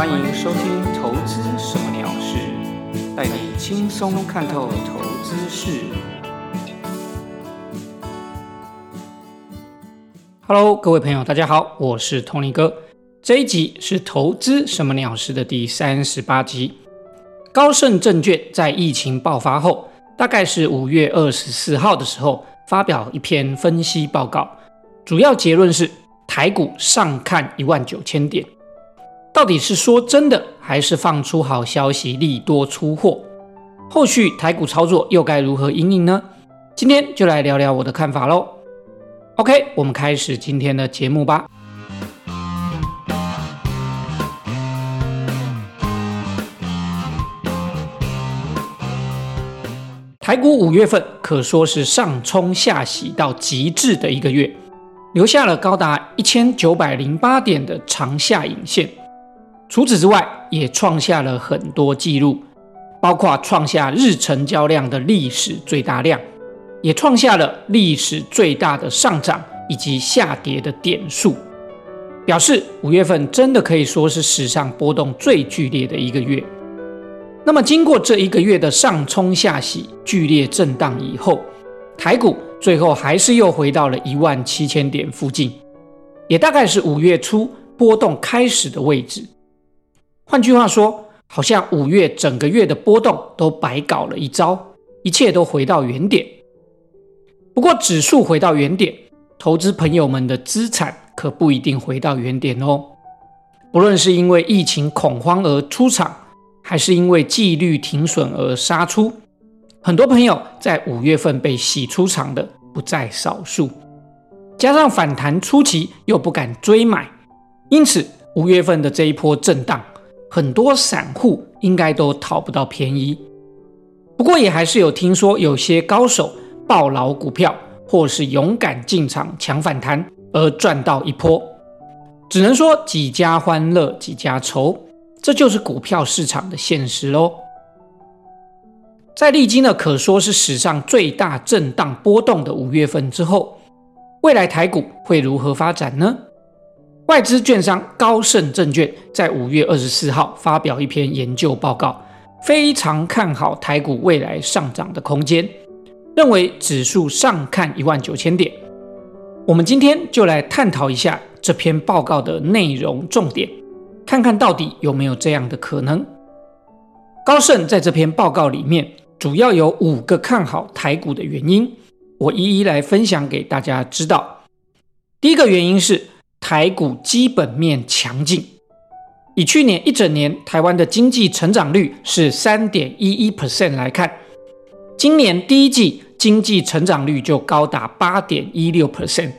欢迎收听《投资什么鸟事》，带你轻松看透投资事。Hello，各位朋友，大家好，我是 Tony 哥。这一集是《投资什么鸟事》的第三十八集。高盛证券在疫情爆发后，大概是五月二十四号的时候，发表一篇分析报告，主要结论是台股上看一万九千点。到底是说真的，还是放出好消息利多出货？后续台股操作又该如何应应呢？今天就来聊聊我的看法喽。OK，我们开始今天的节目吧。台股五月份可说是上冲下洗到极致的一个月，留下了高达一千九百零八点的长下影线。除此之外，也创下了很多纪录，包括创下日成交量的历史最大量，也创下了历史最大的上涨以及下跌的点数，表示五月份真的可以说是史上波动最剧烈的一个月。那么，经过这一个月的上冲下洗、剧烈震荡以后，台股最后还是又回到了一万七千点附近，也大概是五月初波动开始的位置。换句话说，好像五月整个月的波动都白搞了一招，一切都回到原点。不过，指数回到原点，投资朋友们的资产可不一定回到原点哦。不论是因为疫情恐慌而出场，还是因为纪律停损而杀出，很多朋友在五月份被洗出场的不在少数。加上反弹初期又不敢追买，因此五月份的这一波震荡。很多散户应该都讨不到便宜，不过也还是有听说有些高手抱牢股票，或是勇敢进场抢反弹而赚到一波。只能说几家欢乐几家愁，这就是股票市场的现实喽。在历经了可说是史上最大震荡波动的五月份之后，未来台股会如何发展呢？外资券商高盛证券在五月二十四号发表一篇研究报告，非常看好台股未来上涨的空间，认为指数上看一万九千点。我们今天就来探讨一下这篇报告的内容重点，看看到底有没有这样的可能。高盛在这篇报告里面主要有五个看好台股的原因，我一一来分享给大家知道。第一个原因是。台股基本面强劲，以去年一整年台湾的经济成长率是三点一一 percent 来看，今年第一季经济成长率就高达八点一六 percent，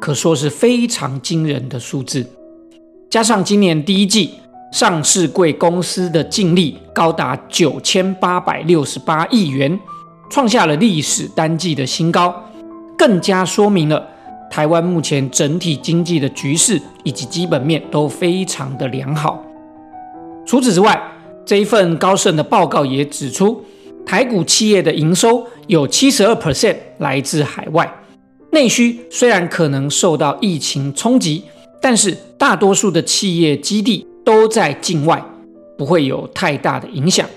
可说是非常惊人的数字。加上今年第一季上市贵公司的净利高达九千八百六十八亿元，创下了历史单季的新高，更加说明了。台湾目前整体经济的局势以及基本面都非常的良好。除此之外，这一份高盛的报告也指出，台股企业的营收有七十二 percent 来自海外，内需虽然可能受到疫情冲击，但是大多数的企业基地都在境外，不会有太大的影响。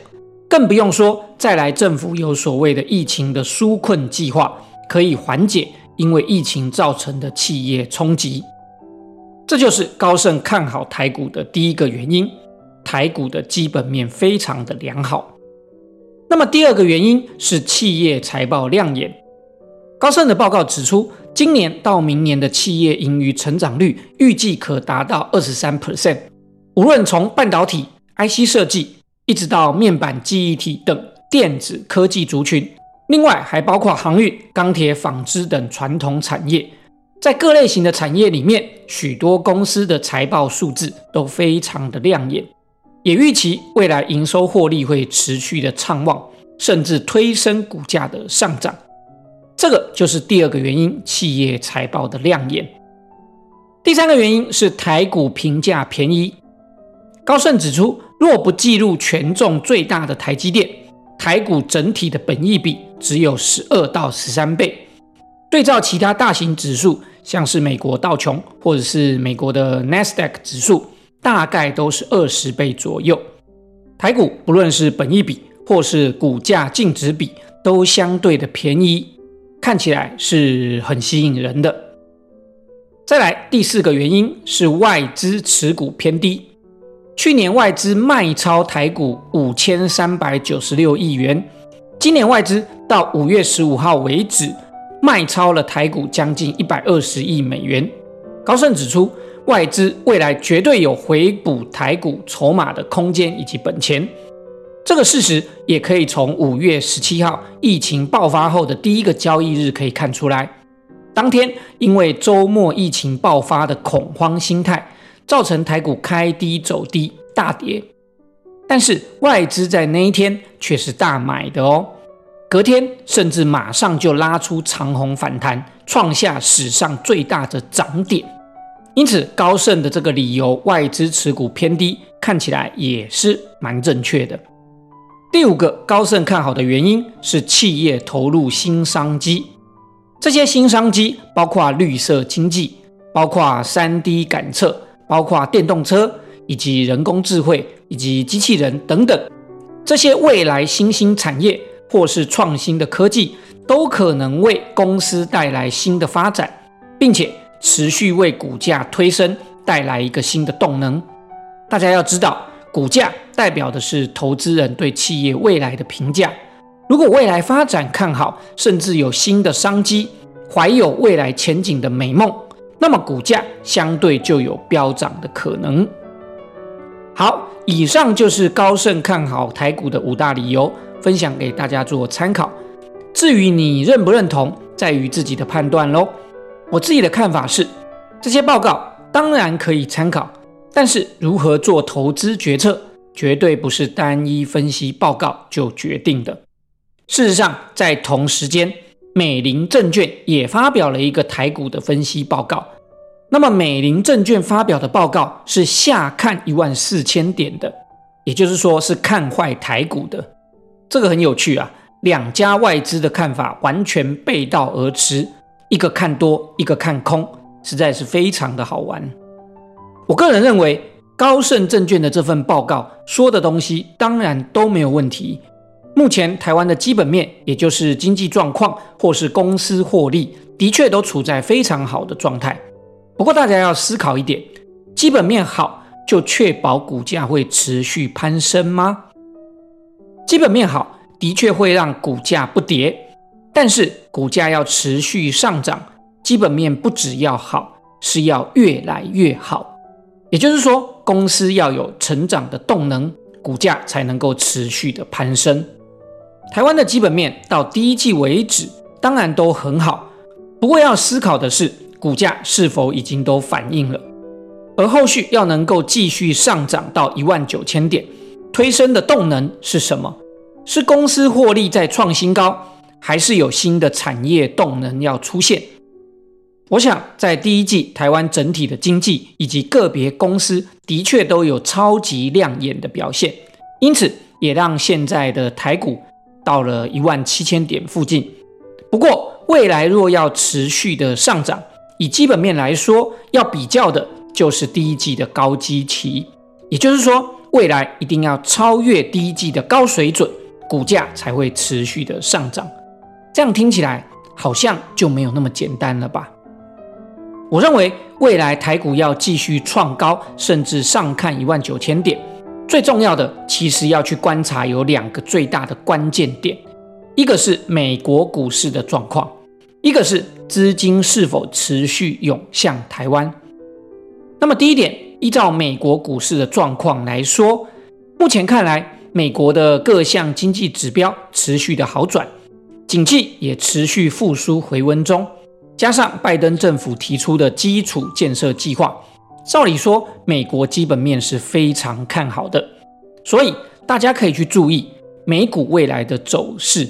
更不用说再来政府有所谓的疫情的纾困计划，可以缓解。因为疫情造成的企业冲击，这就是高盛看好台股的第一个原因。台股的基本面非常的良好。那么第二个原因是企业财报亮眼。高盛的报告指出，今年到明年的企业盈余成长率预计可达到二十三 percent。无论从半导体、IC 设计，一直到面板、记忆体等电子科技族群。另外还包括航运、钢铁、纺织等传统产业，在各类型的产业里面，许多公司的财报数字都非常的亮眼，也预期未来营收获利会持续的畅旺，甚至推升股价的上涨。这个就是第二个原因，企业财报的亮眼。第三个原因是台股评价便宜。高盛指出，若不计入权重最大的台积电。台股整体的本益比只有十二到十三倍，对照其他大型指数，像是美国道琼或者是美国的 Nasdaq 指数，大概都是二十倍左右。台股不论是本益比或是股价净值比，都相对的便宜，看起来是很吸引人的。再来第四个原因是外资持股偏低，去年外资卖超台股五千三百九十六亿元，今年外资到五月十五号为止卖超了台股将近一百二十亿美元。高盛指出。外资未来绝对有回补台股筹码的空间以及本钱，这个事实也可以从五月十七号疫情爆发后的第一个交易日可以看出来。当天因为周末疫情爆发的恐慌心态，造成台股开低走低大跌，但是外资在那一天却是大买的哦，隔天甚至马上就拉出长虹反弹，创下史上最大的涨点。因此，高盛的这个理由，外资持股偏低，看起来也是蛮正确的。第五个，高盛看好的原因是企业投入新商机，这些新商机包括绿色经济，包括三 D 感测，包括电动车，以及人工智慧，以及机器人等等，这些未来新兴产业或是创新的科技，都可能为公司带来新的发展，并且。持续为股价推升带来一个新的动能。大家要知道，股价代表的是投资人对企业未来的评价。如果未来发展看好，甚至有新的商机，怀有未来前景的美梦，那么股价相对就有飙涨的可能。好，以上就是高盛看好台股的五大理由，分享给大家做参考。至于你认不认同，在于自己的判断喽。我自己的看法是，这些报告当然可以参考，但是如何做投资决策，绝对不是单一分析报告就决定的。事实上，在同时间，美林证券也发表了一个台股的分析报告。那么，美林证券发表的报告是下看一万四千点的，也就是说是看坏台股的。这个很有趣啊，两家外资的看法完全背道而驰。一个看多，一个看空，实在是非常的好玩。我个人认为，高盛证券的这份报告说的东西当然都没有问题。目前台湾的基本面，也就是经济状况或是公司获利，的确都处在非常好的状态。不过大家要思考一点：基本面好，就确保股价会持续攀升吗？基本面好的确会让股价不跌。但是股价要持续上涨，基本面不只要好，是要越来越好。也就是说，公司要有成长的动能，股价才能够持续的攀升。台湾的基本面到第一季为止，当然都很好。不过要思考的是，股价是否已经都反映了？而后续要能够继续上涨到一万九千点，推升的动能是什么？是公司获利在创新高？还是有新的产业动能要出现。我想，在第一季，台湾整体的经济以及个别公司的确都有超级亮眼的表现，因此也让现在的台股到了一万七千点附近。不过，未来若要持续的上涨，以基本面来说，要比较的就是第一季的高基期，也就是说，未来一定要超越第一季的高水准，股价才会持续的上涨。这样听起来好像就没有那么简单了吧？我认为未来台股要继续创高，甚至上看一万九千点，最重要的其实要去观察有两个最大的关键点，一个是美国股市的状况，一个是资金是否持续涌向台湾。那么第一点，依照美国股市的状况来说，目前看来美国的各项经济指标持续的好转。景气也持续复苏回温中，加上拜登政府提出的基础建设计划，照理说美国基本面是非常看好的，所以大家可以去注意美股未来的走势。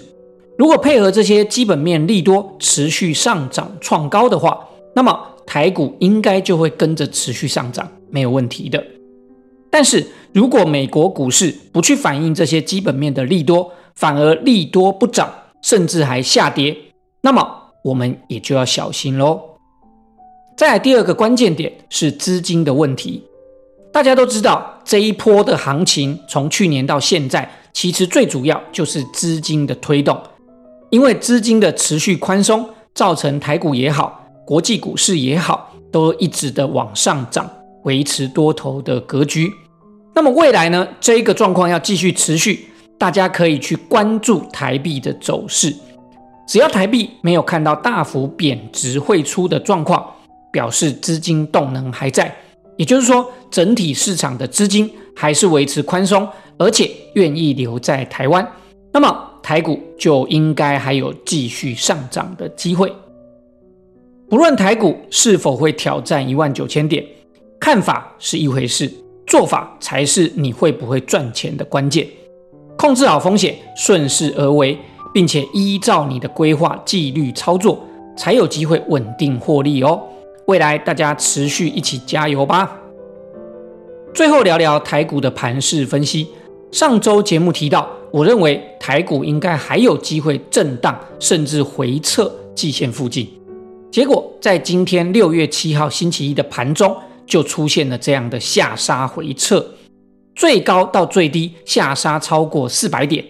如果配合这些基本面利多持续上涨创高的话，那么台股应该就会跟着持续上涨，没有问题的。但是如果美国股市不去反映这些基本面的利多，反而利多不涨，甚至还下跌，那么我们也就要小心喽。再来第二个关键点是资金的问题。大家都知道，这一波的行情从去年到现在，其实最主要就是资金的推动，因为资金的持续宽松，造成台股也好，国际股市也好，都一直的往上涨，维持多头的格局。那么未来呢，这一个状况要继续持续，大家可以去关注台币的走势。只要台币没有看到大幅贬值汇出的状况，表示资金动能还在。也就是说，整体市场的资金还是维持宽松，而且愿意留在台湾，那么台股就应该还有继续上涨的机会。不论台股是否会挑战一万九千点，看法是一回事，做法才是你会不会赚钱的关键。控制好风险，顺势而为，并且依照你的规划纪律操作，才有机会稳定获利哦。未来大家持续一起加油吧。最后聊聊台股的盘势分析。上周节目提到，我认为台股应该还有机会震荡，甚至回撤季线附近。结果在今天六月七号星期一的盘中，就出现了这样的下杀回撤，最高到最低下杀超过四百点，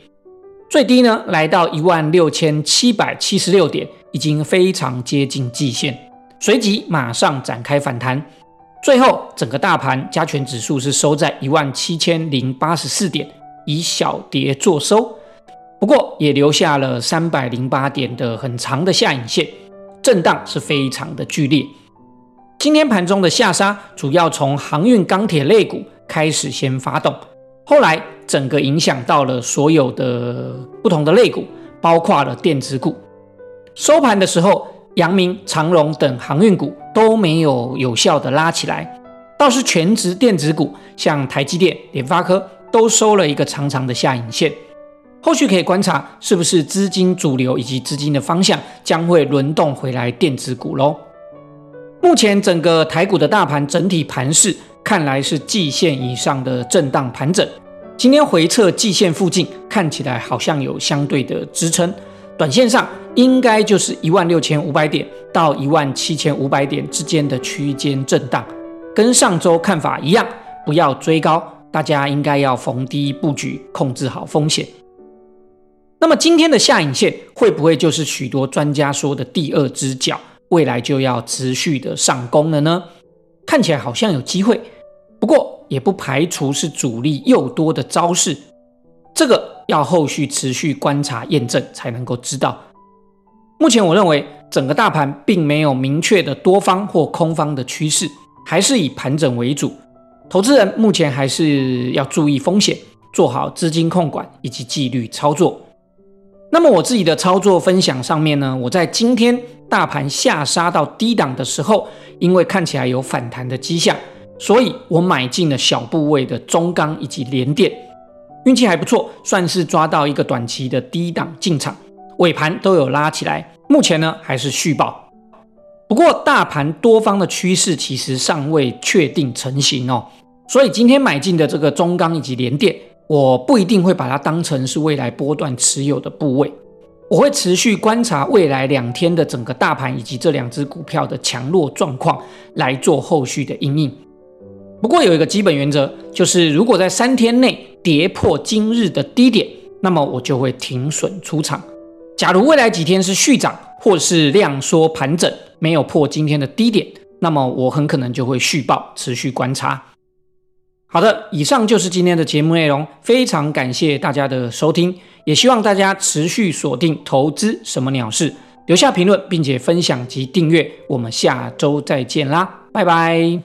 最低呢来到一万六千七百七十六点，已经非常接近季线。随即马上展开反弹，最后整个大盘加权指数是收在一万七千零八十四点，以小跌作收。不过也留下了三百零八点的很长的下影线，震荡是非常的剧烈。今天盘中的下杀主要从航运、钢铁类股开始先发动，后来整个影响到了所有的不同的类股，包括了电子股。收盘的时候。阳明、长荣等航运股都没有有效的拉起来，倒是全职电子股，像台积电、联发科都收了一个长长的下影线。后续可以观察是不是资金主流以及资金的方向将会轮动回来电子股喽。目前整个台股的大盘整体盘势看来是季线以上的震荡盘整，今天回撤季线附近看起来好像有相对的支撑。短线上应该就是一万六千五百点到一万七千五百点之间的区间震荡，跟上周看法一样，不要追高，大家应该要逢低布局，控制好风险。那么今天的下影线会不会就是许多专家说的第二只脚，未来就要持续的上攻了呢？看起来好像有机会，不过也不排除是主力又多的招式，这个。要后续持续观察验证才能够知道。目前我认为整个大盘并没有明确的多方或空方的趋势，还是以盘整为主。投资人目前还是要注意风险，做好资金控管以及纪律操作。那么我自己的操作分享上面呢，我在今天大盘下杀到低档的时候，因为看起来有反弹的迹象，所以我买进了小部位的中钢以及联电。运气还不错，算是抓到一个短期的低档进场，尾盘都有拉起来。目前呢还是续报，不过大盘多方的趋势其实尚未确定成型哦，所以今天买进的这个中钢以及联电，我不一定会把它当成是未来波段持有的部位，我会持续观察未来两天的整个大盘以及这两只股票的强弱状况来做后续的应应。不过有一个基本原则，就是如果在三天内跌破今日的低点，那么我就会停损出场。假如未来几天是续涨或是量缩盘整，没有破今天的低点，那么我很可能就会续报，持续观察。好的，以上就是今天的节目内容，非常感谢大家的收听，也希望大家持续锁定投资什么鸟事，留下评论并且分享及订阅，我们下周再见啦，拜拜。